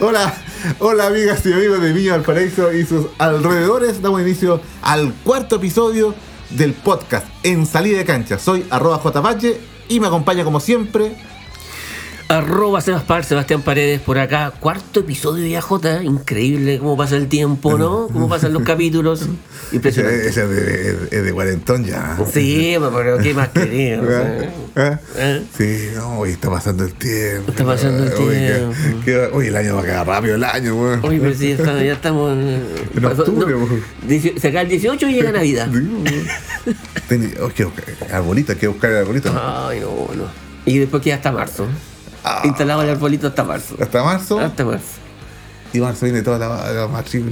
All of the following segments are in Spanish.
Hola, hola amigas y amigos de Viña Valparaíso y sus alrededores. Damos inicio al cuarto episodio del podcast En Salida de Cancha. Soy arroba jpache y me acompaña como siempre Arroba Sebas Sebastián Paredes por acá. Cuarto episodio de AJ. Increíble cómo pasa el tiempo, ¿no? Cómo pasan los capítulos. Impresionante. Ese es de, de, cuarentón ya. Sí, pero ¿qué más querido? ¿Eh? ¿Eh? Sí, no, hoy está pasando el tiempo. Está pasando el tiempo. Hoy el año va a quedar rápido el año, güey. Oye, pero sí, ya estamos. En octubre, no, Se cae el 18 y llega Navidad. oh, arbolita, quiero buscar el arbolito. Ay, no, no. Y después queda hasta marzo. Ah. Instalamos el arbolito hasta marzo. ¿Hasta marzo? Hasta marzo. Y marzo viene toda la, la matriz.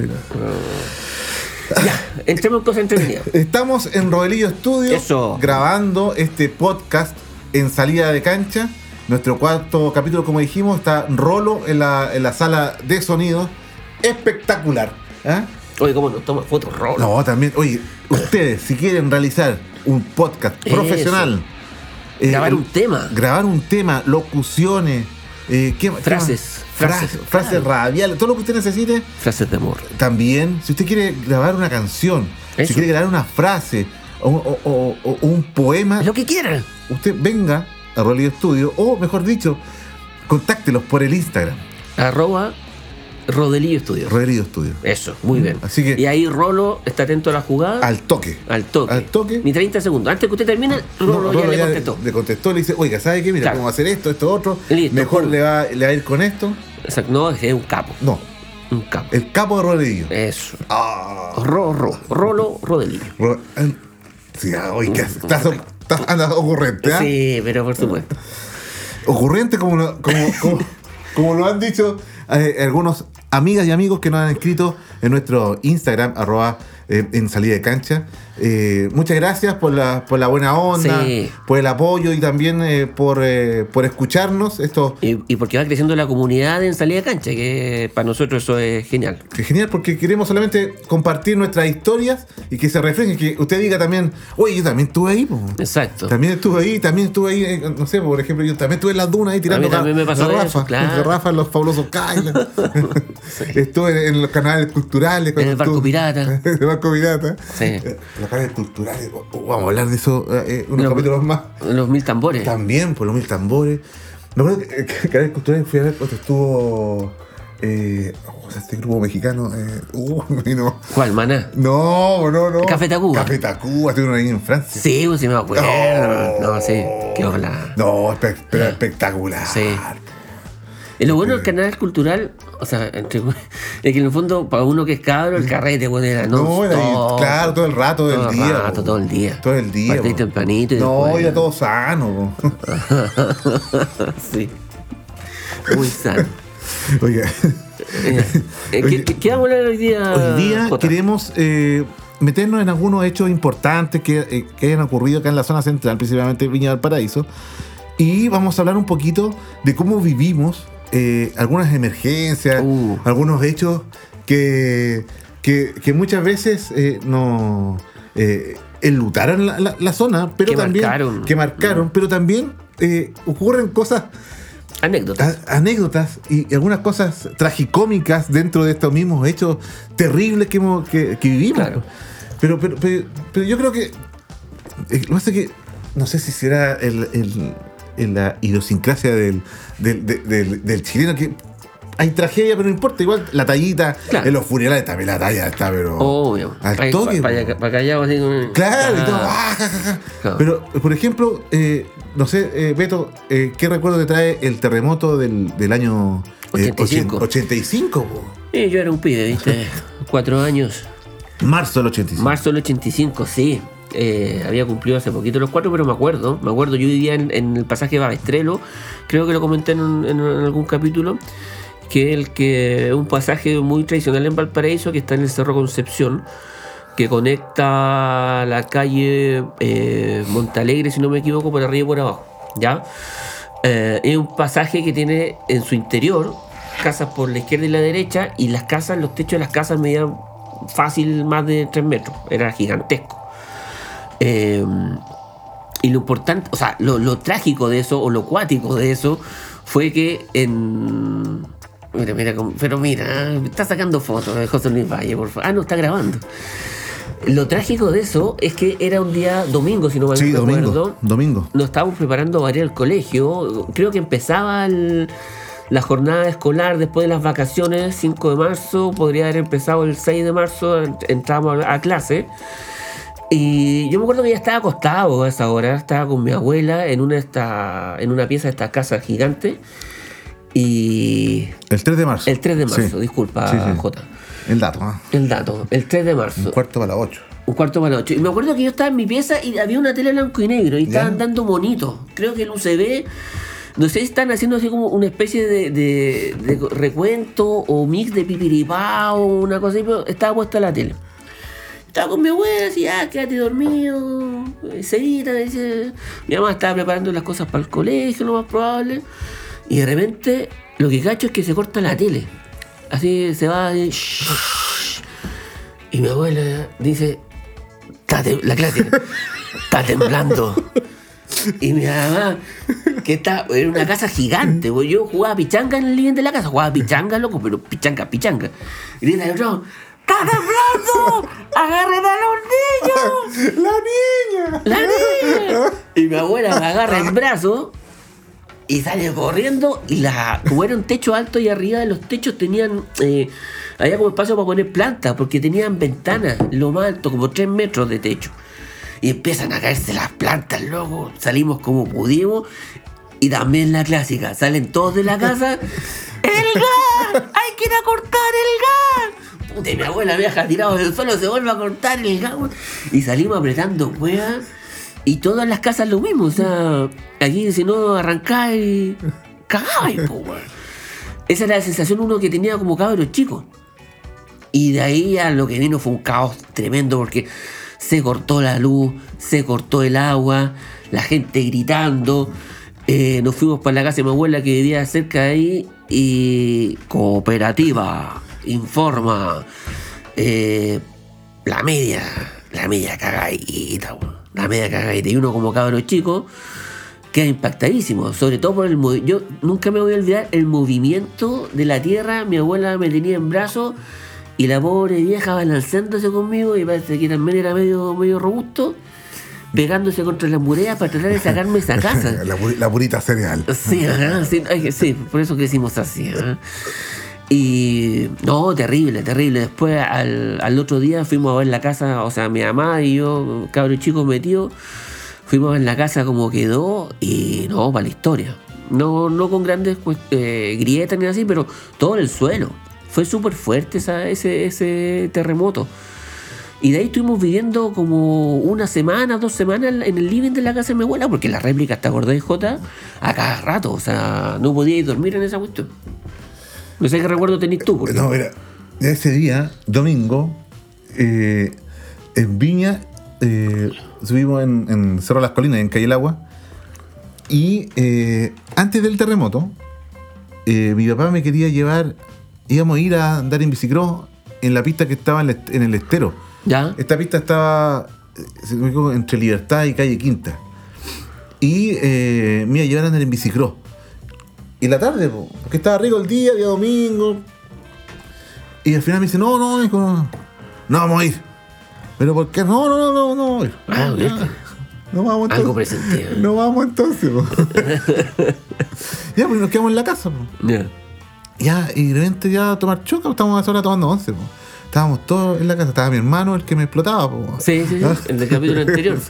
Ya, entremos en cosas entretenidas. Estamos en Rodelillo Studio grabando este podcast en salida de cancha. Nuestro cuarto capítulo, como dijimos, está Rolo en la, en la sala de sonido. Espectacular. ¿eh? Oye, ¿cómo nos toma fotos Rolo? No, también. Oye, ustedes, si quieren realizar un podcast profesional eh, grabar un tema. Grabar un tema, locuciones. Eh, ¿qué, frases, frases. Frases, radiales, todo lo que usted necesite. Frases de amor. También, si usted quiere grabar una canción, si quiere grabar una frase o, un poema. Lo que quiera. Usted venga a Rolly Studio o, mejor dicho, contáctelos por el Instagram. Arroba Rodelillo Estudio. Rodelillo Estudio. Eso, muy bien. Así que, y ahí Rolo está atento a la jugada. Al toque. Al toque. Al toque. Ni 30 segundos. Antes que usted termine, Rolo, ya, le contestó. Le contestó, le dice, oiga, ¿sabe qué? Mira, cómo hacer esto, esto, otro. Mejor le va, le va a ir con esto. Exacto. No, es un capo. No. Un capo. El capo de Rodelillo. Eso. Ah. Ro, ro. Rolo, Rodelillo. Ro, sí, ah, oiga, estás, estás anda ocurrente, ¿ah? Sí, pero por supuesto. Ocurrente como, como, como, como lo han dicho eh, algunos amigas y amigos que nos han escrito en nuestro Instagram, arroba eh, en salida de cancha. Eh, muchas gracias por la, por la buena onda, por el apoyo y también eh, por, por escucharnos. Esto, y, porque va creciendo la comunidad en salida de cancha, que para nosotros eso es genial. Que genial porque queremos solamente compartir nuestras historias y que se reflejen, que usted diga también, oye, yo también estuve ahí. Exacto. También estuve ahí, también estuve ahí, no sé, por ejemplo, yo también estuve en las dunas ahí tirando a también me pasó Rafa, claro. Rafa los fabulosos Kailas. Estuve en los canales culturales. En el barco pirata. pirata. Sí. Los canales culturales. Vamos a hablar de eso eh, eh unos capítulos más. Los mil tambores. También, por los mil tambores. Me acuerdo que, canales culturales fui a ver cuando estuvo. Eh, o sea, este grupo mexicano. Eh, uh, no. ¿Cuál, maná? No, no, no. Café Tacuba. Café Tacuba, estuvieron ahí en Francia. Sí, pues sí me acuerdo. No, no sí. Qué hola. No, espectacular. Sí. Y lo bueno del canal cultural, o sea, entre, es que en el fondo, para uno que es cabro, el carrete, bueno, era no. No, era todo, claro, todo el rato todo día. El rato, todo el día. Todo el día. Partí tempranito y No, después, era todo sano. sí. Muy sano. Oiga. Eh, ¿qué, ¿qué, vamos a hablar hoy día? Hoy día queremos eh, meternos en algunos hechos importantes que, eh, que hayan ocurrido acá en la zona central, principalmente Viña del Paraíso. Y vamos a hablar un poquito de cómo vivimos eh, algunas emergencias, Uh. algunos hechos que, que, que muchas veces eh, no eh, enlutaron la, la- la zona, pero Que también marcaron. que marcaron, pero también eh, ocurren cosas, Anécdotas. a- anécdotas y algunas cosas tragicómicas dentro de estos mismos hechos terribles que, hemos- que, que vivimos. Claro. Pero, pero, pero, pero yo creo que eh, lo que pasa es que no sé si será el, el- el- la idiosincrasia del, del, del- chileno que hay tragedia, pero no importa, igual la tallita, Claro. en los funerales también la talla está, pero Obvio. al Para toque. callado así con- Claro, y todo, Ah, ah, ja, ja, ja. Claro. Pero, por ejemplo, eh, no sé, eh, Beto, eh, ¿qué recuerdo te trae el terremoto del, del año eh, 85? 85 po? Yo era un pibe, ¿viste? Cuatro años. Marzo del 85. Marzo del 85, sí. Eh, había cumplido hace poquito los cuatro, pero me acuerdo. Me acuerdo, yo vivía en, en el pasaje Babestrelo. Creo que lo comenté en, algún capítulo. Que que un pasaje muy tradicional en Valparaíso, que está en el Cerro Concepción, que conecta la calle eh, Montalegre, si no me equivoco, por arriba y por abajo. ¿Ya? Eh, es un pasaje que tiene en su interior casas por la izquierda y la derecha, y las casas, los techos de las casas medían fácil más de 3 metros. Era gigantesco. Eh, y lo importante, o sea, lo, lo trágico de eso, o lo cuático de eso, fue que en. Mira, mira, pero mira, está sacando fotos de José Luis Valle, por favor. Ah, no, está grabando. Lo trágico de eso es que era un día domingo, si no mal Sí, domingo. Domingo. Nos estábamos preparando para ir al colegio. Creo que empezaba el- la jornada escolar después de las vacaciones, 5 de marzo. Podría haber empezado el 6 de marzo. ent- Entramos a, clase. Y yo me acuerdo que ya estaba acostado a esa hora. Estaba con mi abuela en una, esta, en una pieza de esta casa gigante. Y El 3 de marzo. el 3 de marzo, Sí. disculpa, Sí, sí. Jota. El dato. El dato, el 3 de marzo. Un cuarto para las 8. Un cuarto para las ocho. Y me acuerdo que yo estaba en mi pieza y había una tele blanco y negro y estaban dando monitos. Creo que el UCB, no sé si están haciendo así como una especie de, recuento o mix de pipiripá o una cosa así, pero estaba puesta la tele. Estaba con mi abuela, así, ah, quédate dormido, eh, seguita, dice. Mi mamá estaba preparando las cosas para el colegio, lo más probable. Y de repente, lo que cacho es que se corta la tele. Así se va, así, y mi abuela dice, "Está tem- la clásica, está temblando. Y mi mamá, que está, era una casa gigante, güey. Yo jugaba pichanga en el living de la casa, jugaba pichanga, loco, pero pichanga, pichanga. Y dice otro, ¡Está temblando! ¡Agarren a los niños! ¡La niña! ¡La niña! Y mi abuela me agarra el brazo y sale corriendo. Y la, como era un techo alto y arriba de los techos tenían. eh, había como espacio para poner plantas, porque tenían ventanas, lo más alto, como 3 metros de techo. Y empiezan a caerse las plantas, loco. Salimos como pudimos. Y también la clásica, salen todos de la casa. ¡El gas! ¡Hay que ir a cortar el gas! Puta, y mi abuela vieja tirado del suelo se vuelve a cortar el gas. weón. Y salimos apretando cuevas. Y todas las casas lo mismo. O sea, aquí si no arrancáis, cagáis, po, weón. Esa era la sensación uno que tenía como cabro chico. Y de ahí a lo que vino fue un caos tremendo porque se cortó la luz, se cortó el agua, la gente gritando. Eh, nos fuimos para la casa de mi abuela que vivía cerca de ahí y cooperativa informa eh, la media, la media cagadita, la media cagadita. Y uno como cabro chico queda impactadísimo, sobre todo por el movi- Yo nunca me voy a olvidar el movimiento de la tierra. Mi abuela me tenía en brazos y la pobre vieja balanceándose conmigo y parece que también era medio, medio robusto, pegándose contra la muralla para tratar de sacarme esa casa. La, la purita cereal. Sí, ajá, sí, ay, sí, por eso crecimos así. ajá. Y no, terrible, terrible. Después al, al otro día fuimos a ver la casa, o sea, mi mamá y yo, cabros chicos metidos, fuimos a ver la casa como quedó y no, para la historia. No, no con grandes pues, eh, grietas ni así, pero todo en el suelo. Fue súper fuerte ese, ese terremoto. Y de ahí estuvimos viviendo como una semana, dos semanas en el living de la casa de mi abuela, porque la réplica, ¿te acordás, Jota? A cada rato, o sea, no podíais dormir en esa cuestión. No sé qué recuerdo tenés tú, porque... No, mira, ese día, domingo, eh, en Viña, eh, subimos en, en Cerro Las Colinas, en Calle El Agua, y eh, antes del terremoto, eh, mi papá me quería llevar, íbamos a ir a andar en bicicross en la pista que estaba en el, estero. ¿Ya? Esta pista estaba eh, entre Libertad y Calle Quinta. Y eh, me iba a llevar a andar en bicicross. Y la tarde, po, porque estaba rico el día, día domingo. Y al final me dice, no, no, hijo, no, no vamos a ir. Pero ¿por qué? No, no, no, no, no vamos a ir. Ah, No. No vamos entonces. Algo presentido. No vamos entonces. ya, pues nos quedamos en la casa. Ya. Ya, y de repente ya a tomar choca, estábamos a esa hora tomando once. po. Estábamos todos en la casa. Estaba mi hermano, el que me explotaba. po. Sí, sí, sí, el del capítulo anterior.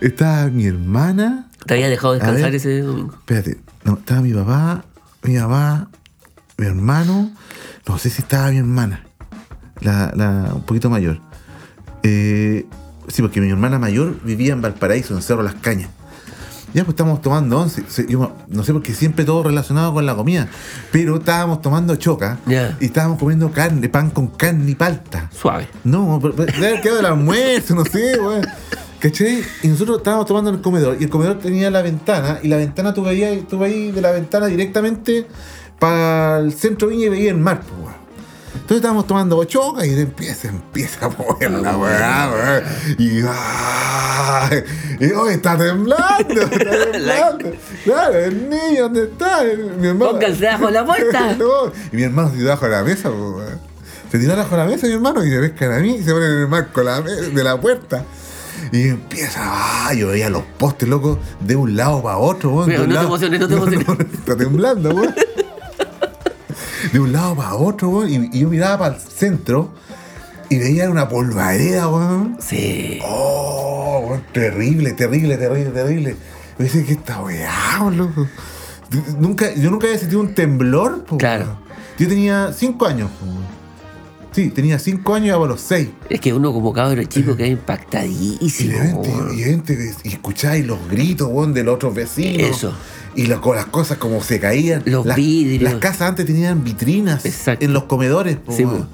Estaba mi hermana. Te había dejado descansar ver. ese domingo. Espérate, no, estaba mi papá, mi papá, mi hermano. No sé si estaba mi hermana, la, la un poquito mayor. Eh, sí, porque mi hermana mayor vivía en Valparaíso, en Cerro Las Cañas. Ya, pues estábamos tomando once. No sé por qué siempre todo relacionado con la comida. Pero estábamos tomando choca y estábamos comiendo carne, pan con carne y palta. Suave. No, pero- pero debe haber quedado el almuerzo, no sé, weón. ¿Cachai? Y nosotros estábamos tomando en el comedor. Y el comedor tenía la ventana. Y la ventana tú veías, tú veías de la ventana directamente para el centro Viña y veías el mar, pues. Entonces estábamos tomando ochoca y empieza, empieza a mover la weá, weón. Y, hoy está temblando, está temblando. Claro, el niño, ¿dónde está? Mi hermano. Pónganse debajo de la puerta. No, y mi hermano se tiró debajo de la mesa, weón. Se tiró debajo de la mesa mi hermano y me pescan a mí y se ponen en el marco de la, puerta. Y empieza, ah, yo veía los postes, loco, de un lado para otro, weón. Pero no te emociones, no te emociones. está temblando, weón. De un lado para otro, weón. Y, y yo miraba para el centro y veía una polvareda, weón. Sí. Oh, weón, terrible, terrible, terrible, terrible. Yo decía, ¿qué esta weá, loco? Nunca, yo nunca había sentido un temblor, po, Claro. Yo tenía cinco años, po. Sí, tenía cinco años y iba a los seis. Es que uno como cabro chico queda Y, impactadísimo. y, de repente, y escucháis los gritos, weón, de los otros vecinos. Eso. Y lo- las cosas como se caían. Los las, vidrios. Las casas antes tenían vitrinas Exacto. en los comedores, po, Sí, weón.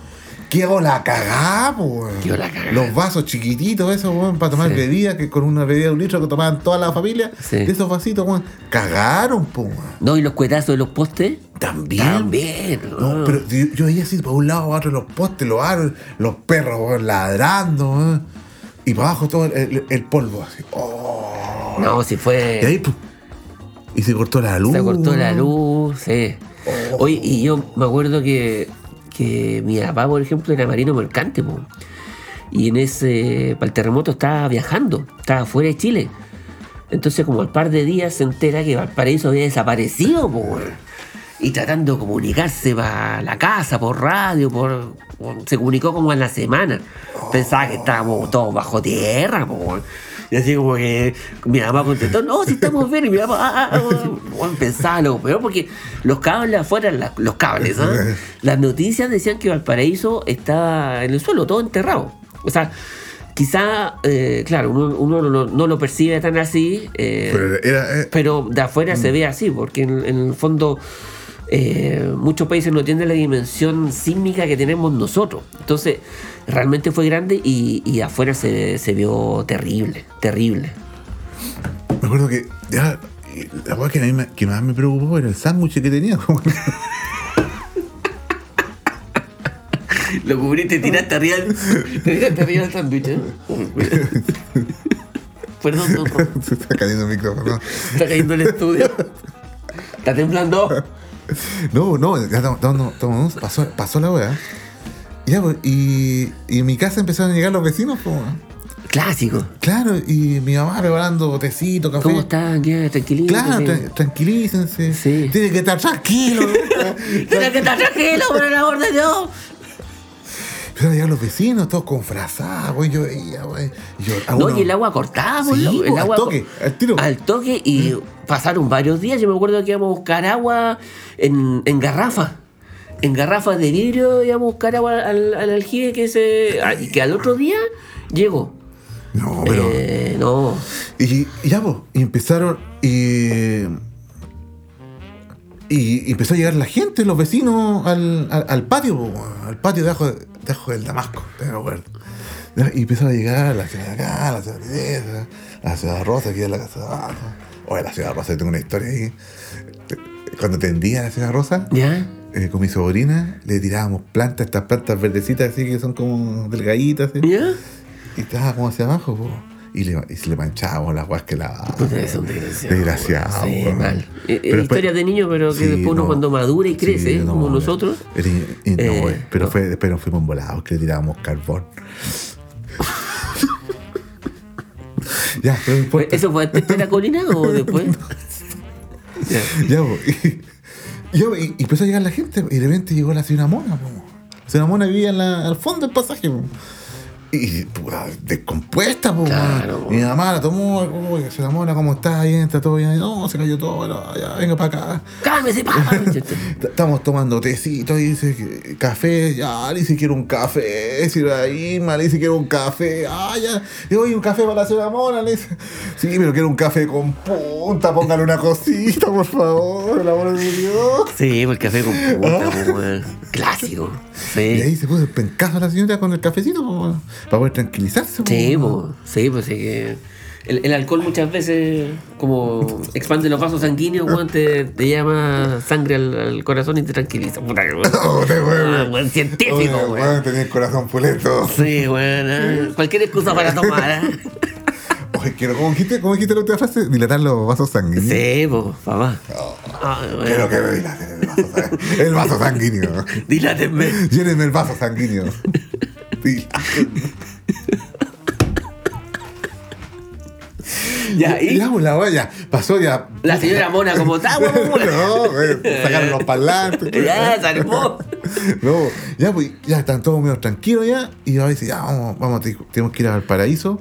¿Qué hago la cagada, po, weón? Qué la cagá. Los vasos chiquititos, esos, weón, para tomar Sí. bebida, que con una bebida de un litro que tomaban toda la familia. Sí. De esos vasitos, weón. Cagaron, po, weón. No, y los cuetazos de los postes. También. También. No, weón. pero yo, veía así para un lado, para otro, los postes, los árboles, los perros ladrando, y para abajo todo el, el- el polvo, así. Oh. No, si fue. Y ahí, y se cortó la luz. Se cortó la luz, sí. Oh. Oye, y yo me acuerdo que, que mi papá, por ejemplo, era marino mercante, po. y en ese, para el terremoto estaba viajando, estaba fuera de Chile. Entonces, como al par de días se entera que Valparaíso había desaparecido, po. Y tratando de comunicarse para la casa, por radio, por, por- se comunicó como en la semana. Pensaba que estábamos todos bajo tierra, po, weón. Y así como que mi mamá contestó, no, si estamos bien. Y mi papá, ah, ah, ah, pensaba lo peor porque los cables afuera, la- los cables, ¿ah? Las noticias decían que Valparaíso estaba en el suelo, todo enterrado. O sea, quizá, eh, claro, uno, uno no, no lo percibe tan así. eh, Pero era, eh, pero de afuera se ve así, porque en, en el fondo eh, muchos países no tienen la dimensión sísmica que tenemos nosotros. Entonces, realmente fue grande y, y afuera se, se vio terrible, terrible. me acuerdo que ya, la cosa que, a mí me- que más me preocupó era el sándwich que tenía. Lo cubriste, tiraste arriba, tiraste arriba el sándwich, ¿eh? Perdón, se está cayendo el micrófono. está cayendo el estudio. Está temblando. No, no, ya estamos- pasó, pasó la weá. Ya, pues, y, y en mi casa empezaron a llegar los vecinos, weón. Clásico. Claro, y mi mamá preparando tecito, café. ¿Cómo están? Ya, tranquilito. Claro, tra- tranquilícense. Sí. Tiene que estar tranquilo. Tiene que estar tranquilo, por el amor de Dios. Empezaron a llegar los vecinos, todos con frazadas, güey. Yo veía, güey. No, uno- y el agua cortada, Sí, pues, el al toque, al tiro. Al toque y pasaron varios días. Yo me acuerdo que íbamos a buscar agua en, en garrafa. En garrafas de vidrio íbamos a buscar agua al, al aljibe que se. Y que al otro día llegó. No, pero. Eh, no. Y, y ya, pues, y empezaron. Y, y empezó a llegar la gente, los vecinos, al, al, al patio, po, al patio debajo, de- debajo del Damasco, te me acuerdo. Y empezó a llegar la ciudad de acá, la ciudad de esa, la ciudad rosa, aquí en la casa de abajo. Oye, la ciudad rosa, yo tengo una historia ahí. Cuando tendía la ciudad rosa, ¿Ya? eh, con mi sobrina, le tirábamos plantas, estas plantas verdecitas así que son como delgaditas. así. ¿Ya? Y estaba como hacia abajo, po. Y, le, y le manchábamos las guas que la. Puta, es un desgraciado. Desgraciado, Sí, mal. Eh, eh, Pero historias de niños, pero que Sí, después uno no. cuando madura y crece, Sí, no, como nosotros. Era- y no, Eh, weón. pero fue, después nos fuimos volados, que le tirábamos carbón. ya, no. ¿Eso fue antes de la colina o después? Ya. Ya, y, empezó a llegar la gente, y de repente llegó la señora Mona, po. La señora Mona vivía en la- al fondo del pasaje, po. Y puta, descompuesta, po. Claro. Mi mamá la tomó, uy, señora Mona, ¿cómo está? Bien, está todo bien. No, se cayó todo, bueno, ya, venga para acá. ¡Cálmese, papá! Estamos tomando tecito y dice café, ya, le dice quiero un café, si Irma le dice quiero un café, ah, ya, doy un café para la señora Mona, le dice, sí, pero quiero un café con punta, póngale una cosita, por favor, el amor de Dios. Sí, pues el café con punta, pues. Clásico. Y ahí se puso el pencazo a la señora con el cafecito, po, weón, para poder tranquilizarse. Sí, pues, sí, pues sí que. el, el alcohol muchas veces como expande los vasos sanguíneos, weón, te, te llama sangre al, al corazón y te tranquiliza. Puta que weón. Oh. Ah, weón, científico, weón. weón, tenía el corazón puleto. Sí, weón. ah, Cualquier excusa para tomar, ¿ah? Oye, quiero, ¿cómo dijiste, cómo dijiste la última frase? Dilatar los vasos sanguíneos. Sí, po, papá. Oh, quiero que me dilaten el vaso, sanguíneo. el vaso sanguíneo. Dilátenme. Llénenme el vaso sanguíneo. Ya, y la weá, ya. Pasó ya. la señora Mona como está, no, weón, sacaron los parlantes. Ya. No, ya, pues, ya están todos medio tranquilos ya. Y ahora dice, ya, vamos, vamos, te- tenemos que ir al paraíso.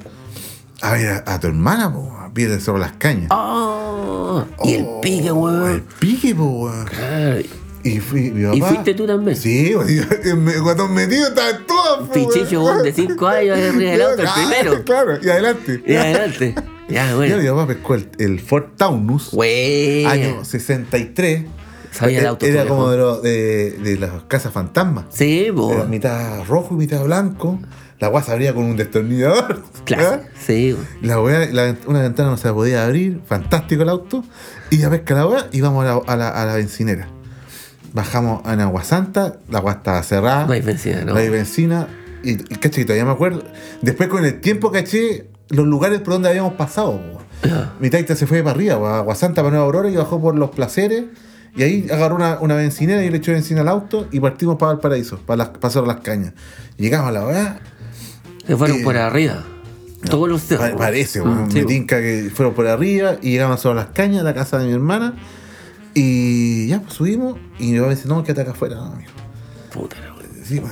A ver a, a tu hermana, po, a pie Cerro Las Cañas. Oh, y el pique, Oh, weón. El pique, po, weón. Claro. Y, fui, mi papá, ¿Y fuiste tú también? Sí, cuando metido estaban todas, po, Pichicho, de 5 años arriba del auto, el Ah, primero. Claro, y adelante. Y adelante. Ya, Ya, bueno. mi papá pescó el, el Ford Taunus, Güey. año 63. Sabía el auto, Era como de, los- de, de las casas fantasmas. Sí, Era po. mitad rojo y mitad blanco. La weá se abría con un destornillador. Claro. Sí, po. La weá, la una ventana no se podía abrir. Fantástico el auto. Y ya pesca la weá y vamos a la, a la, a la bencinera. Bajamos en Agua Santa. La weá estaba cerrada. No hay benzina, ¿no? No hay benzina. Y, y caché, todavía me acuerdo. Después con el tiempo caché los lugares por donde habíamos pasado. Mi taita se fue para arriba, a Agua Santa, para Nueva Aurora y bajó por los placeres. Y ahí agarró una, una bencinera y le echó benzina al auto y partimos para el paraíso, para las, pasar las cañas. Llegamos a la weá. Se fueron Eh, por arriba. Todos los cerros. Pa- Parece, Mm, sí, me tinca que fueron por arriba y llegamos a las cañas, a la casa de mi hermana. Y ya, pues subimos. Y mi papá me dice, no, quédate acá afuera, no, amigo. Puta la weá. Sí, pues,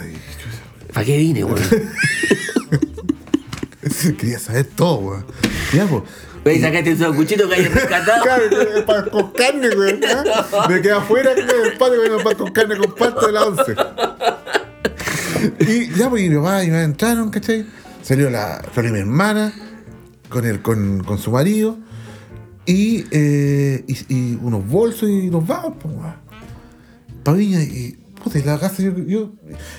¿Para qué vine, weón? Quería saber todo, weón. Ya, pues. Ve, sacaste un sanguchito que hayas rescatado. Claro, que- pa- con carne, güey. ¿ah? Me quedé afuera con el patio con pan con carne con parte de la once. Y ya, pues, y mi papá y mi mamá entraron, ¿cachai? Salió la, salió mi hermana con, el, con, con su marido y, eh, y, y unos bolsos y nos vamos, pues, weón. Pa' Viña y, puta, y la casa, yo, yo,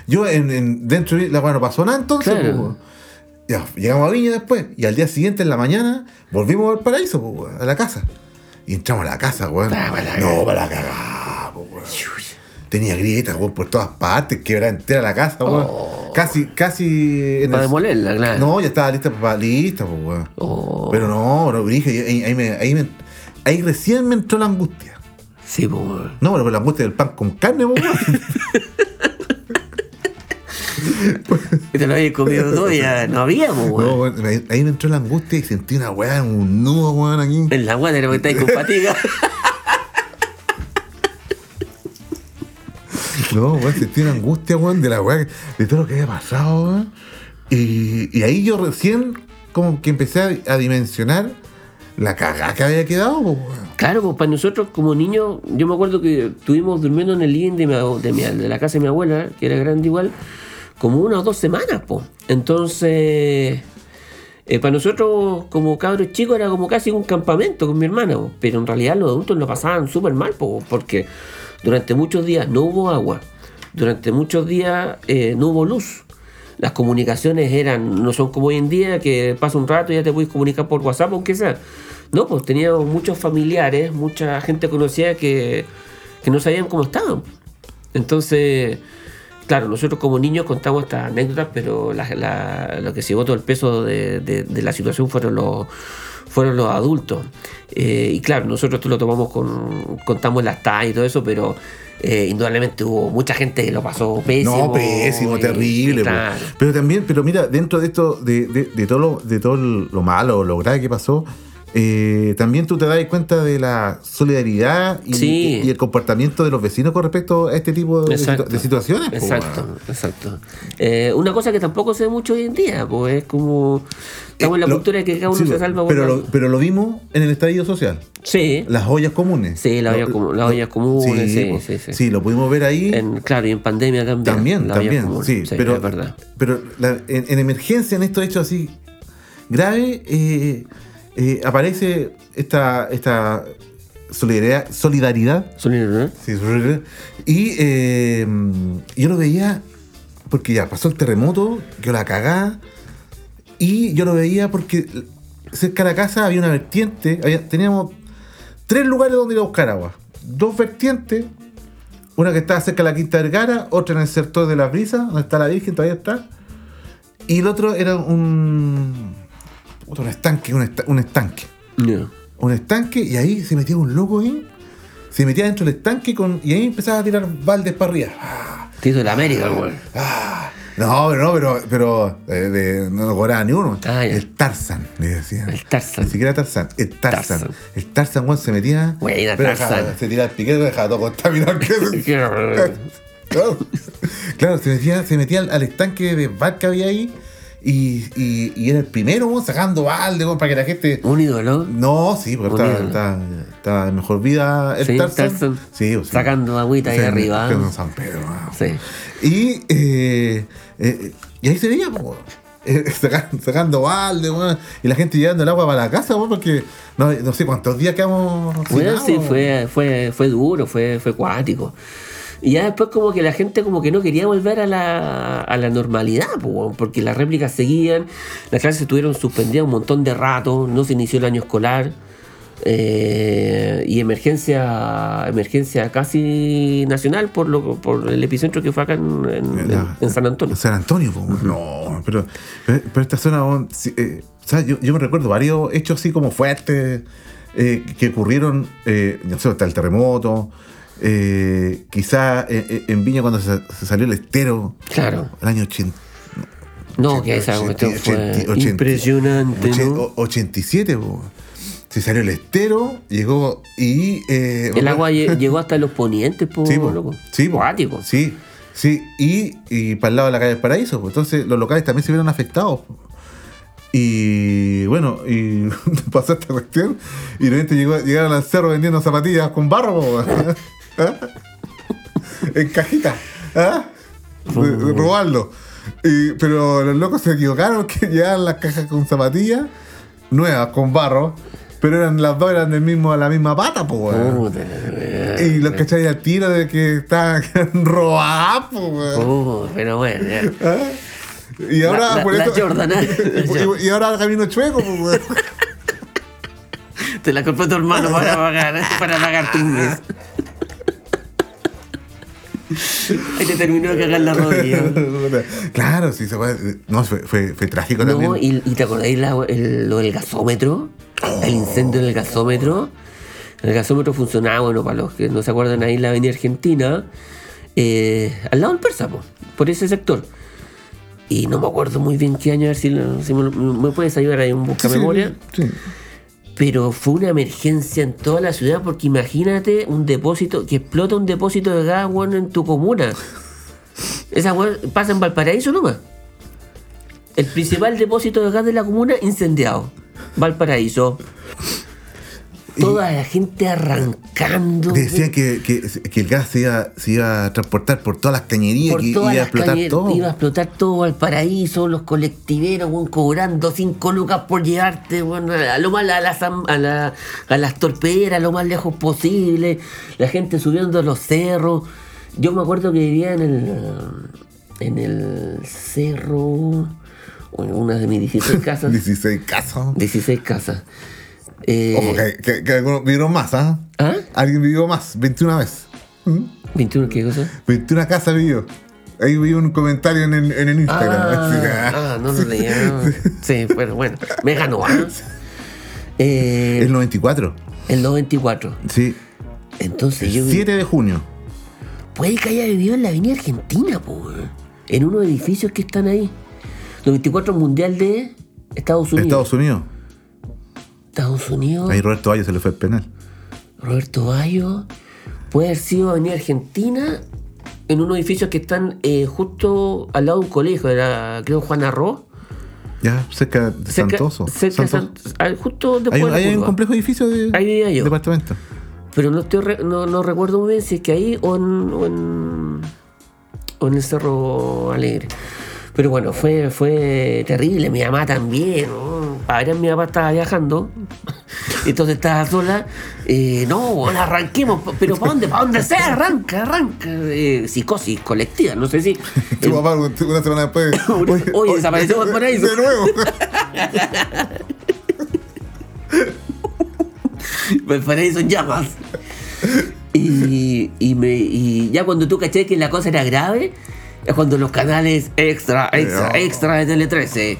yo en, en- dentro de la weá no pasó nada entonces, Claro. pues. Ya, llegamos a Viña después. Y al día siguiente, en la mañana, volvimos al paraíso, pues, weón, a la casa. Y entramos a la casa, weón. Ah, para no, para la cagada, pues, weón. Tenía grietas, weón, por todas partes, quebrada entera la casa, weón. Oh. Casi, casi. en Para el- demolerla, claro. No, ya estaba lista, para lista, pues, weón. Oh, Pero no, no, dije, ahí, ahí, me, ahí, me- ahí recién me entró la angustia. Sí, po, weón. No, pero la angustia del pan con carne, pues, weón. Te lo habías comido todo y ya no había, po, No, weón. weón, ahí, ahí me entró la angustia y sentí una weá, un nudo, weón, aquí. En la guata era porque estáis con fatiga. No, weón, sentí una angustia, weón, de la weá, de todo lo que había pasado, weón. Y, ahí yo recién como que empecé a, dimensionar la cagada que había quedado, weón. Claro, pues para nosotros como niños, yo me acuerdo que estuvimos durmiendo en el living de, mi de, la casa de mi abuela, que era grande igual, como una o dos semanas, pues. Entonces, eh, para nosotros como cabros chicos era como casi un campamento con mi hermana, pero en realidad los adultos lo pasaban súper mal, po, porque durante muchos días no hubo agua, durante muchos días eh, no hubo luz. Las comunicaciones eran, no son como hoy en día, que pasa un rato y ya te puedes comunicar por WhatsApp, aunque sea. No, pues teníamos muchos familiares, mucha gente conocida que, que no sabían cómo estaban. Entonces, claro, nosotros como niños contamos estas anécdotas, pero lo que se llevó todo el peso de- de la situación fueron los fueron los adultos. Eh, y claro, nosotros esto lo tomamos con, contamos las tallas y todo eso, pero eh, indudablemente hubo mucha gente que lo pasó pésimo. No, pésimo, y- terrible. claro. Pero también, pero mira, dentro de esto, de, de, de todo, lo, de todo lo malo, lo grave que pasó, eh, también tú te das cuenta de la solidaridad y, Sí. y el comportamiento de los vecinos con respecto a este tipo de, Exacto. situ- de situaciones. Exacto, exacto. Eh, una cosa que tampoco se ve mucho hoy en día, pues es como. Estamos en la Eh, lo- cultura de que cada uno sí, se salva pero, lo, pero lo vimos en el estallido social. Sí, Las ollas comunes. Sí, las ollas comu- las ollas comunes, sí, po. sí, sí. Sí, lo pudimos ver ahí. en, claro, y en pandemia también. También, también, comunes. sí, pero, es verdad. pero la- en, en emergencia, en estos hechos así graves, eh, aparece esta, esta solidaridad, solidaridad sí, solidaridad, y eh, yo lo veía porque ya pasó el terremoto, que la cagá, y yo lo veía porque cerca de la casa había una vertiente, había- teníamos tres lugares donde ir a buscar agua. Dos vertientes, una que estaba cerca de la Quinta Vergara, otra en el sector de la Brisa, donde está la Virgen, todavía está. Y el otro era un. Un estanque, un, esta- un estanque. Un estanque, y ahí se metía un loco ahí. Se metía dentro del estanque con, y ahí empezaba a tirar baldes para arriba. Ah, Te hizo la América, el weón. ah. No, pero no, pero, pero eh, de- no lo cobraba ni uno. Ah, el Tarzan, le decían. El Tarzan. Ni siquiera Tarzan, el Tarzan. Tarzan. El Tarzan, weón, se metía. Tarzan. dejaba- se tiraba el piquete dejaba todo contaminado. claro, Claro, se metía, se metía al, al estanque de bar que había ahí. Y, y, y era el primero, sacando balde, para que la gente. Un ídolo. No, sí, porque estaba, estaba, estaba en mejor vida el Sí, Tarzan. Tarzan. Sí. Sacando agüita ahí Sí, arriba. en San Pedro, weón. Sí. Y, eh, eh, y ahí se veía. Eh, saca- sacando balde, y la gente llevando el agua para la casa, porque no, no sé cuántos días quedamos. Bueno, sí, fue, fue, fue duro, fue, fue cuático. Y ya después como que la gente como que no quería volver a la, a la normalidad, po, porque las réplicas seguían, las clases estuvieron suspendidas un montón de rato, no se inició el año escolar. eh, y emergencia emergencia casi nacional por lo por el epicentro que fue acá en, en- en- en San Antonio. San Antonio, po. No, pero, pero, esta zona, eh. Yo, yo me recuerdo varios hechos así como fuertes eh, que ocurrieron, eh, no sé, hasta el terremoto. Eh, quizá eh, eh, en Viña cuando se, se salió el estero, Claro. el año 80. No, que esa fue impresionante, ¿no? 87, po. se salió el estero, llegó y... eh, El agua lle- llegó hasta los ponientes, po, Sí, po. loco. Sí. Sí, sí. Y, y para el lado de la calle del Paraíso. Entonces los locales también se vieron afectados. Y bueno, y pasó esta cuestión. Y de repente llegó, llegaron al cerro vendiendo zapatillas con barro. ¿Ah? En cajita. ¿Ah? Robarlo. Y- pero los locos se equivocaron que llegaban las cajas con zapatillas nuevas, con barro. Pero eran las dos eran del mismo, la misma pata, wea. Y los cachai al tiro de que estaban robados, po, weón. Oh, pero bueno, ya. ¿Ah? Y ahora, La- por la eso. ¿eh? y, y ahora camino chueco, weón. Te la compró tu hermano para pagar, para pagar tu mes. Ahí te terminó de cagar la rodilla. claro, sí, se fue. No, fue, fue, fue trágico No, también. y, y te acordáis la- el- lo del gasómetro, el incendio del gasómetro. El gasómetro funcionaba, bueno, para los que no se acuerdan ahí la avenida Argentina, eh, al lado del Persa, po, por ese sector. Y no me acuerdo muy bien qué año, a ver si, me, me puedes ayudar ahí un busca memoria. Sí, sí. Pero fue una emergencia en toda la ciudad porque imagínate un depósito, que explota un depósito de gas, weón, en tu comuna. Esa weón pasa en Valparaíso nomás. El principal depósito de gas de la comuna incendiado. Valparaíso. Toda la gente arrancando. Decían que, que, que el gas se iba, se iba a transportar por todas las cañerías por y todas iba a explotar calles, todo. Iba a explotar todo Valparaíso, los colectiveros, weón, cobrando 5 lucas por llevarte, a lo más a las, a, la- a las torpederas, lo más lejos posible, la gente subiendo a los cerros. Yo me acuerdo que vivía en el, en el cerro, bueno, una de mis 16 casas. 16 casos. 16 casas. Eh, Ojo, que, que, que algunos vivieron más, ¿ah? ¿Ah? Alguien vivió más, 21 veces. ¿Mm? ¿21 qué cosa? 21 casas vivió. Ahí vi un comentario en el, en el Instagram. Que, Ah, ah, no lo leía. Sí, pero bueno, me ganó. ¿ah? Eh, El 94. el 94. Sí. Entonces yo. 7 de junio. Puede que haya vivido en la Avenida Argentina, po. En unos edificios que están ahí. 94 Mundial de Estados Unidos. Estados Unidos. Estados Unidos. Ahí Roberto Valle se le fue el penal. Roberto Bayo. Puede haber sido Avenida Argentina. En unos edificios que están eh, justo al lado de un colegio. Era, creo, Juan Arroz. Ya, cerca de Cerca- Santoso. cerca ah, justo después Hay, un- de hay un complejo edificio de Ahí yo. departamento. Pero no, estoy re- no, no recuerdo muy bien si es que ahí o en, o en, o en el Cerro Alegre. Pero bueno, fue, fue terrible. Mi mamá también. ¿no? Ahora mi mamá estaba viajando. Entonces estaba sola. Eh, no, bueno, arranquemos. Pero ¿para dónde? ¿Para dónde sea? Arranca, arranca. Eh, psicosis colectiva. No sé si. Tu papá una semana después. Oye, desapareció por ahí. De nuevo. Valparaíso en llamas. Y, y, me, y ya cuando tú caché que la cosa era grave, es cuando los canales extra, extra, extra de Tele 13.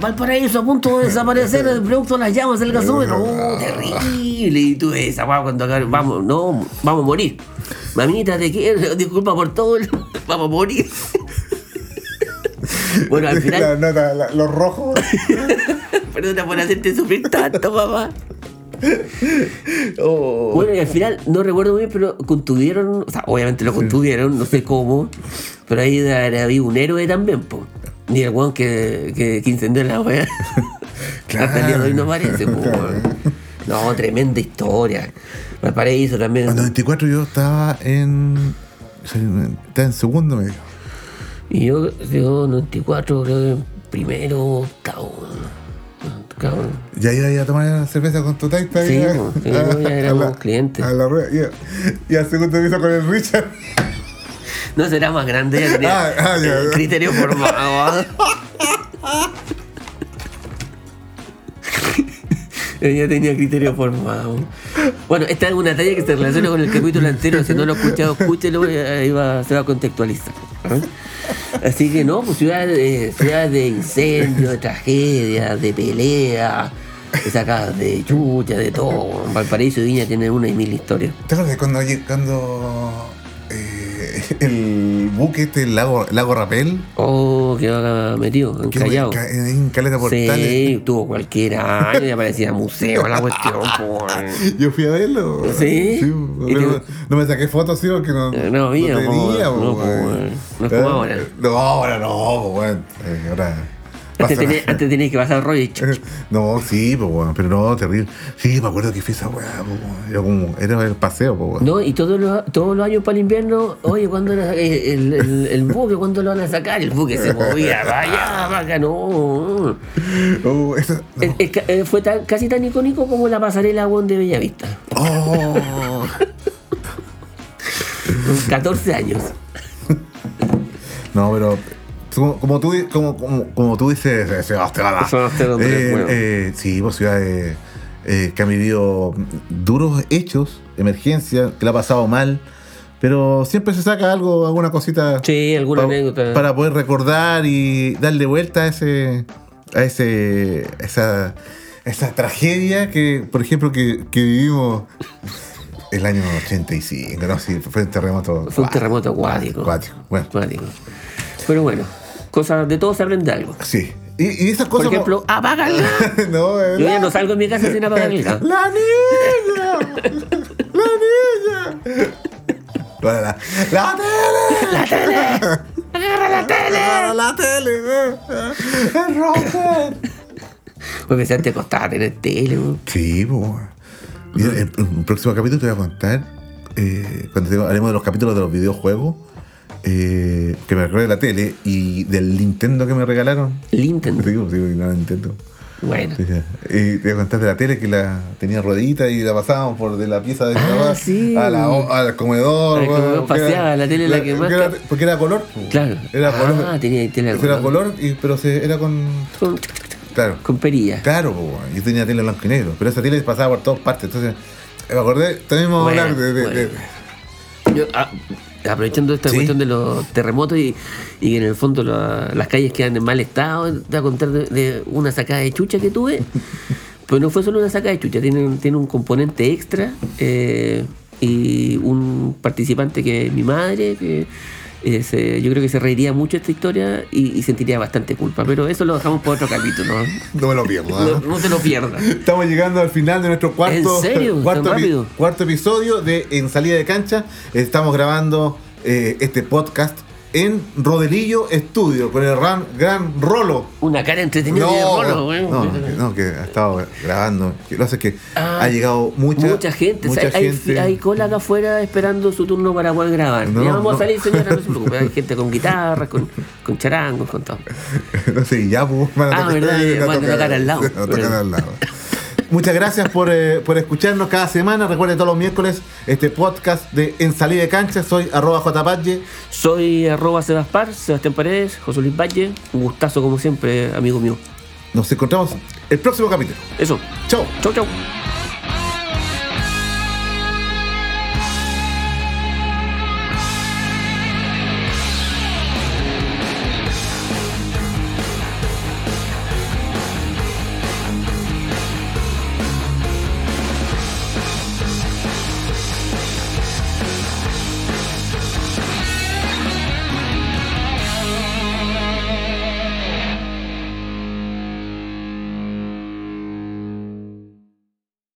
Valparaíso a punto de desaparecer el producto de las llamas del gasómetro. Oh, terrible. Y tú esa guau, cuando acá- vamos, no, vamos a morir. Mamita, te quiero, disculpa por todo, el- vamos a morir. Bueno, al final, La nota, la- los rojos. perdona por hacerte sufrir tanto, papá. Oh. Bueno, y al final, no recuerdo bien, pero contuvieron, o sea, obviamente lo contuvieron, no sé cómo, pero ahí había un héroe también, po. Ni el weón que, que, que incendió la wea. Hasta el día de hoy no weón. No, tremenda historia. Valparaíso también. En el 94 yo estaba en. Estaba en segundo medio. Y yo, yo 94, creo que primero, octavo. Cabrón. Ya iba a a tomar cerveza con tu taita. Sí, ya, sí, a- ya a éramos la- clientes. A la. Y, y al segundo piso con el Richard. No será más grande, ya tenía Ah, ah, ya, ya. criterio formado. ya tenía criterio formado. Bueno, esta es una talla que se relaciona con el capítulo anterior. Si no lo he escuchado, escúchelo, ahí va, se va a contextualizar. ¿ah? Así que no, pues ciudad de, ciudad de incendio, de tragedia, de pelea, de sacadas de chucha, de todo. Valparaíso y Viña tienen una y mil historias. ¿Te acuerdas cuando, cuando eh, el buque este, el lago, lago Rapel, Oh, que va metido, encallado. ca- en Caleta Portales? Sí, tuvo cualquier año y aparecía museo la cuestión. po. Yo fui a verlo. ¿Sí? ¿Y pero te- no me saqué fotos, sí, porque no, Eh, no había, po, tenía, no, po, no es como ahora. No, ahora no. Eh, ahora. Antes pasa- tenía, antes tenía que pasar rollo y No, sí, pues, weón, pero no, terrible. Sí, me acuerdo que fui esa weá. Era como, era el paseo, pues, weón. No, y todos los, todos los años para el invierno, oye, ¿cuándo lo- eh, el, el, el buque, ¿cuándo lo van a sacar? El buque se movía, vaya, vaya, no. Oh, esa- no. Eh, fue tan- casi tan icónico como la pasarela de Bellavista. Oh. Con 14 años. No, pero como, como tú, como, como, como tú dices, eh, Sebastián, Sebastián Andrés, eh, bueno. eh, sí, pues ciudades eh, que han vivido duros hechos, emergencia, que la ha pasado mal, pero siempre se saca algo, alguna cosita Sí, alguna pa- anécdota. para poder recordar y darle vuelta a ese, a ese, esa, esa tragedia que, por ejemplo, que, que vivimos el año 85, ¿no? Sí, fue un terremoto. Fue un terremoto acuático. Acuático, bueno. Acuático. Pero bueno, cosas de todo se aprende algo. Sí. Y, y esas Por cosas. ejemplo, apágala. no, Yo ya no salgo de mi casa sin apagar el gas. ¡La niña! ¡La niña! La, la, la tele! ¡La tele! ¡Agarra la tele! ¡La, la tele! ¡Es Roger! Pues pensé te costaba tener tele, weón. Sí, pues. Mira, en un próximo capítulo te voy a contar, eh, cuando te- haremos de los capítulos de los videojuegos, eh, que me recuerdo de la tele y del Nintendo que me regalaron. Nintendo. Sí, sí, no, Nintendo. Bueno. Sí. Y te voy a contar de la tele que la tenía ruedita y la pasábamos por de la pieza de Ah, sí. a la- al comedor. Al comedor era- paseaba, la tele es la que más era- Porque era color. Claro. Era Ah, color. tenía tele a Era color. color, y- pero se, era con. Con, Claro. con perilla. Claro, yo tenía tele blanco y negro, pero esa tele pasaba por todas partes. Entonces, eh, me acordé, también vamos a hablar de. de- de- bueno. Yo, ah, aprovechando esta Sí. cuestión de los terremotos y, y que en el fondo la- las calles quedan en mal estado, te voy a contar de, de una sacada de chucha que tuve. Pero no fue solo una sacada de chucha, tiene, tiene un componente extra eh, y un participante que es mi madre, que eh, se- yo creo que se reiría mucho de esta historia y, y sentiría bastante culpa. Pero eso lo dejamos para otro capítulo. ¿no? No me lo pierdo. ¿ah? No, no se lo pierdas. Estamos llegando al final de nuestro cuarto, ¿En serio? ¿Tan cuarto, epi- cuarto episodio de En Salida de Cancha. Estamos grabando eh, este podcast en Rodelillo Estudio con el gran, gran Rolo. Una cara entretenida de Rolo, weón. no, no, que ha estado grabando. Lo hace que Ah, ha llegado mucha, Mucha gente, mucha hay, gente. hay cola acá afuera esperando su turno para poder grabar. No, ya vamos no. a salir, señora, no se preocupe. Hay gente con guitarras, con, con charangos, con todo. no sé, ya pues, van a Ah, verdad, van a van a tocar al lado. van a tocar al lado. Muchas gracias por, eh, por escucharnos cada semana. Recuerden todos los miércoles este podcast de En Salida de Cancha. Soy arroba jpalle. Soy arroba Sebaspar, Sebastián Paredes, José Luis Valle. Un gustazo como siempre, amigo mío. Nos encontramos el próximo capítulo. Eso. Chao. Chau, chau.